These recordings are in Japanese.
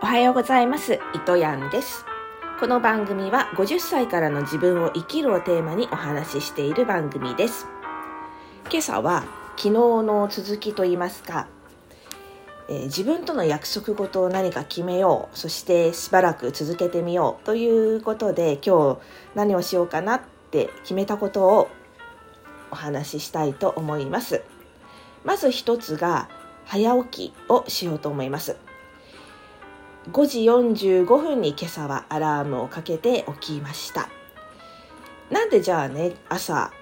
おはようございます。糸やんです。この番組は50歳からの自分を生きるをテーマにお話ししている番組です。今朝は昨日の続きといいますか、えー、自分との約束事を何か決めようそしてしばらく続けてみようということで今日何をしようかなって決めたことをお話ししたいと思います。まず一つが早起きをしようと思います。5時45分に今朝はアラームをかけて起きましたなんでじゃあね朝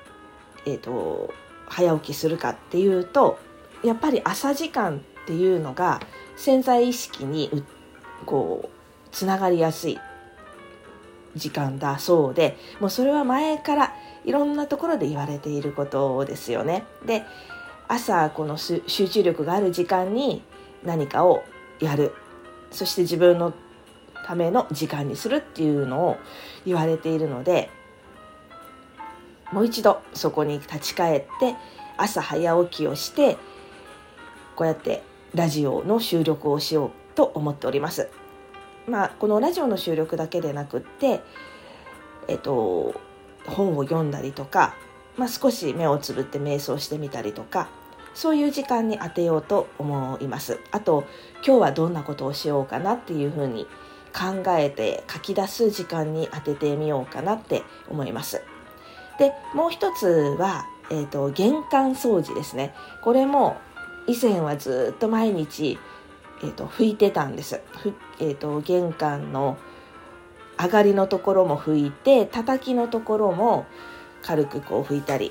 えっ、ー、と早起きするかっていうとやっぱり朝時間っていうのが潜在意識にこうつながりやすい時間だそうでもうそれは前からいろんなところで言われていることですよね。で朝この集中力がある時間に何かをやるそして自分のための時間にするっていうのを言われているのでもう一度そこに立ち返って朝早起きをしてこうやってラジオの収録をしようと思っております。まあ、このラジオの収録だけでなくって、えっと、本を読んだりとか、まあ、少し目をつぶって瞑想してみたりとかそういう時間に当てようと思います。あと今日はどんなことをしようかなっていうふうに考えて書き出す時間に当ててみようかなって思います。でもう一つは、えーと、玄関掃除ですね。これも以前はずっと毎日、えーと、拭いてたんです。えーと玄関の上がりのところも拭いて叩きのところも軽くこう拭いたり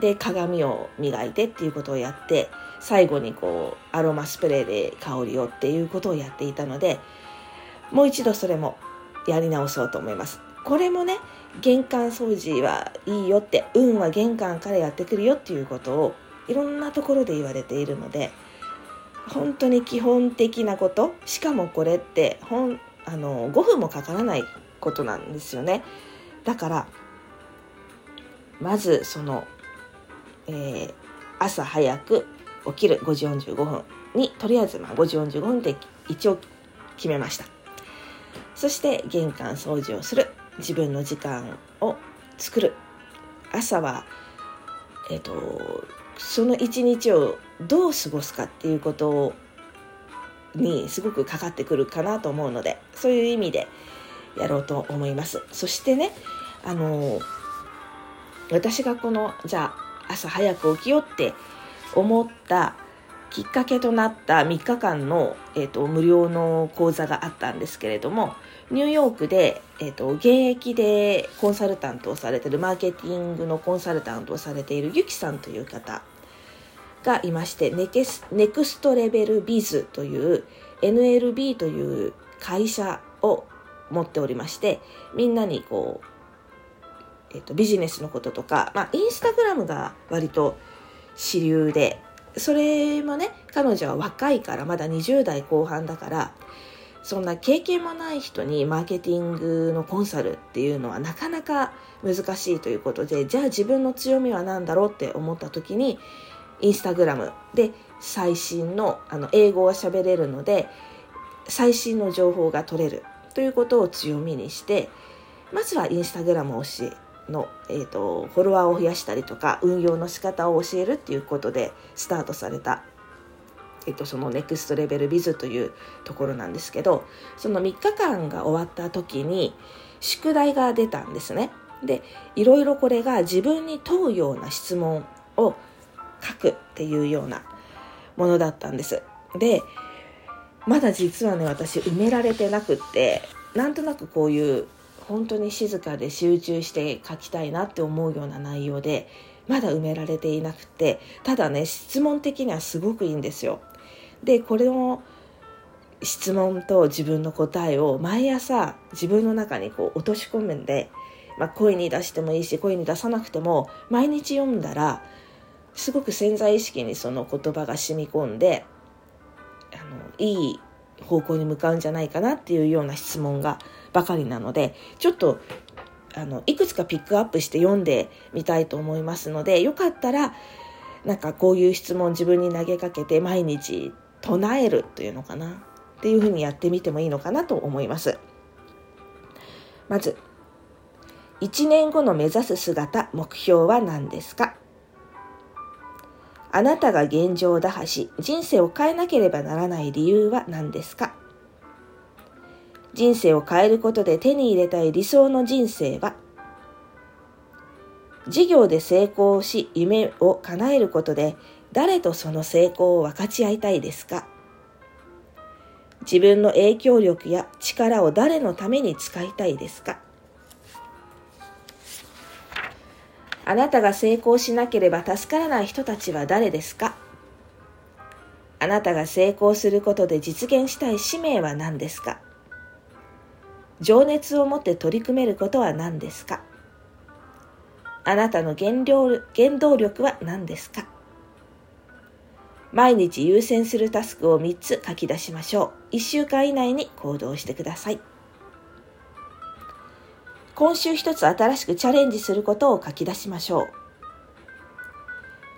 で鏡を磨いてっていうことをやって最後にこうアロマスプレーで香りをっていうことをやっていたのでもう一度それもやり直そうと思います。これもね玄関掃除はいいよって運は玄関からやってくるよっていうことをいろんなところで言われているので本当に基本的なことしかもこれってほんあの5分もかからないことなんですよね。だからまずそのえー、朝早く起きる5時45分にとりあえずまあ5時45分で一応決めました。そして玄関掃除をする自分の時間を作る朝はえっ、ー、とその一日をどう過ごすかっていうことにすごくかかってくるかなと思うのでそういう意味でやろうと思います。そしてねあの私がこのじゃあ朝早く起きようって思ったきっかけとなった3日間の、えーと、無料の講座があったんですけれどもニューヨークで、えーと、現役でコンサルタントをされてるマーケティングのコンサルタントをされているゆきさんという方がいましてネケスネクストレベルビズという NLB という会社を持っておりましてみんなにこうえっと、ビジネスのこととか、まあ、インスタグラムが割と主流でそれもね彼女は若いからまだ20代後半だからそんな経験もない人にマーケティングのコンサルっていうのはなかなか難しいということでじゃあ自分の強みは何だろうって思った時にインスタグラムで最新のあの英語が喋れるので最新の情報が取れるということを強みにしてまずはインスタグラムを教えの、えーと、フォロワーを増やしたりとか運用の仕方を教えるっていうことでスタートされた、えーと、そのネクストレベルビズというところなんですけどその3日間が終わった時に宿題が出たんですね。でいろいろこれが自分に問うような質問を書くっていうようなものだったんです。でまだ実はね私埋められてなくってなんとなくこういう本当に静かで集中して書きたいなって思うような内容でまだ埋められていなくてただね質問的にはすごくいいんですよ。でこれの質問と自分の答えを毎朝自分の中にこう落とし込むんで、まあ、声に出してもいいし声に出さなくても毎日読んだらすごく潜在意識にその言葉が染み込んであのいい方向に向かうんじゃないかなっていうような質問がばかりなのでちょっとあのいくつかピックアップして読んでみたいと思いますのでよかったらなんかこういう質問自分に投げかけて毎日唱えるというのかな？っていうふうにやってみてもいいのかなと思います。まず1年後の目指す姿目標は何ですか？あなたが現状を打破し人生を変えなければならない理由は何ですか？人生を変えることで手に入れたい理想の人生は事業で成功し夢を叶えることで誰とその成功を分かち合いたいですか？自分の影響力や力を誰のために使いたいですか？あなたが成功しなければ助からない人たちは誰ですか？あなたが成功することで実現したい使命は何ですか？情熱を持って取り組めることは何ですか？あなたの原料原動力は何ですか？毎日優先するタスクを3つ書き出しましょう。1週間以内に行動してください。今週一つ新しくチャレンジすることを書き出しましょう。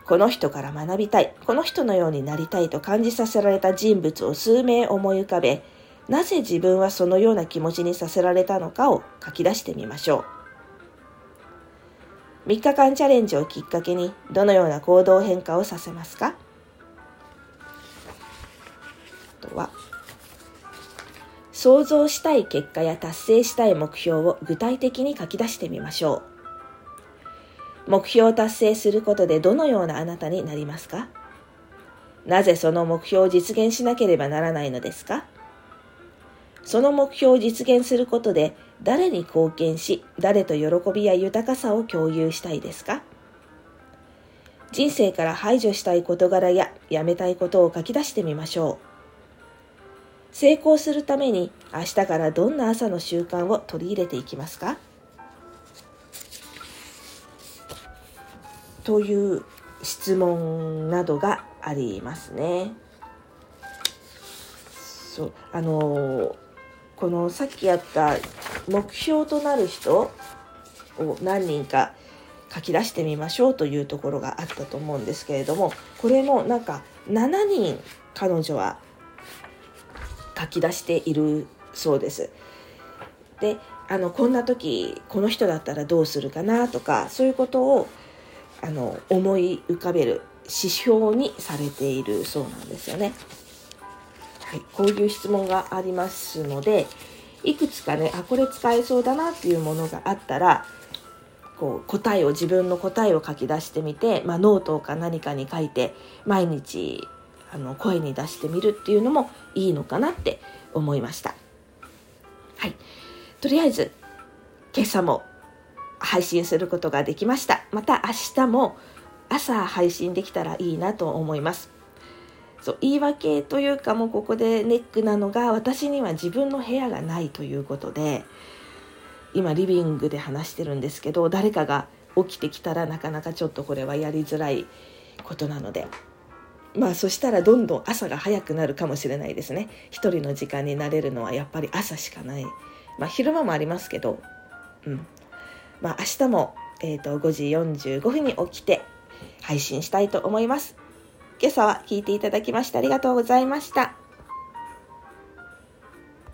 この人から学びたい、この人のようになりたいと感じさせられた人物を数名思い浮かべ、なぜ自分はそのような気持ちにさせられたのかを書き出してみましょう。3日間チャレンジをきっかけにどのような行動変化をさせますか？とは想像したい結果や達成したい目標を具体的に書き出してみましょう。目標を達成することでどのようなあなたになりますか？なぜその目標を実現しなければならないのですか？その目標を実現することで誰に貢献し、誰と喜びや豊かさを共有したいですか？人生から排除したい事柄ややめたいことを書き出してみましょう。成功するために明日からどんな朝の習慣を取り入れていきますか？という質問などがありますね。そうあのこのさっきやった目標となる人を何人か書き出してみましょうというところがあったと思うんですけれどもこれもなんか7人彼女は書き出しているそうです。であのこんな時この人だったらどうするかなとかそういうことをあの思い浮かべる指標にされているそうなんですよね。はい、こういう質問がありますのでいくつかねあこれ使えそうだなっていうものがあったらこう答えを自分の答えを書き出してみて、まあ、ノートか何かに書いて毎日あの声に出してみるっていうのもいいのかなって思いました。はい。とりあえず、今朝も配信することができました。また明日も朝配信できたらいいなと思います。そう言い訳というかもうここでネックなのが私には自分の部屋がないということで今リビングで話してるんですけど誰かが起きてきたらなかなかちょっとこれはやりづらいことなのでまあそしたらどんどん朝が早くなるかもしれないですね。一人の時間になれるのはやっぱり朝しかない。まあ昼間もありますけどうん。まあ明日も、えーと、5時45分に起きて配信したいと思います。今朝は聞いていただきましてありがとうございました。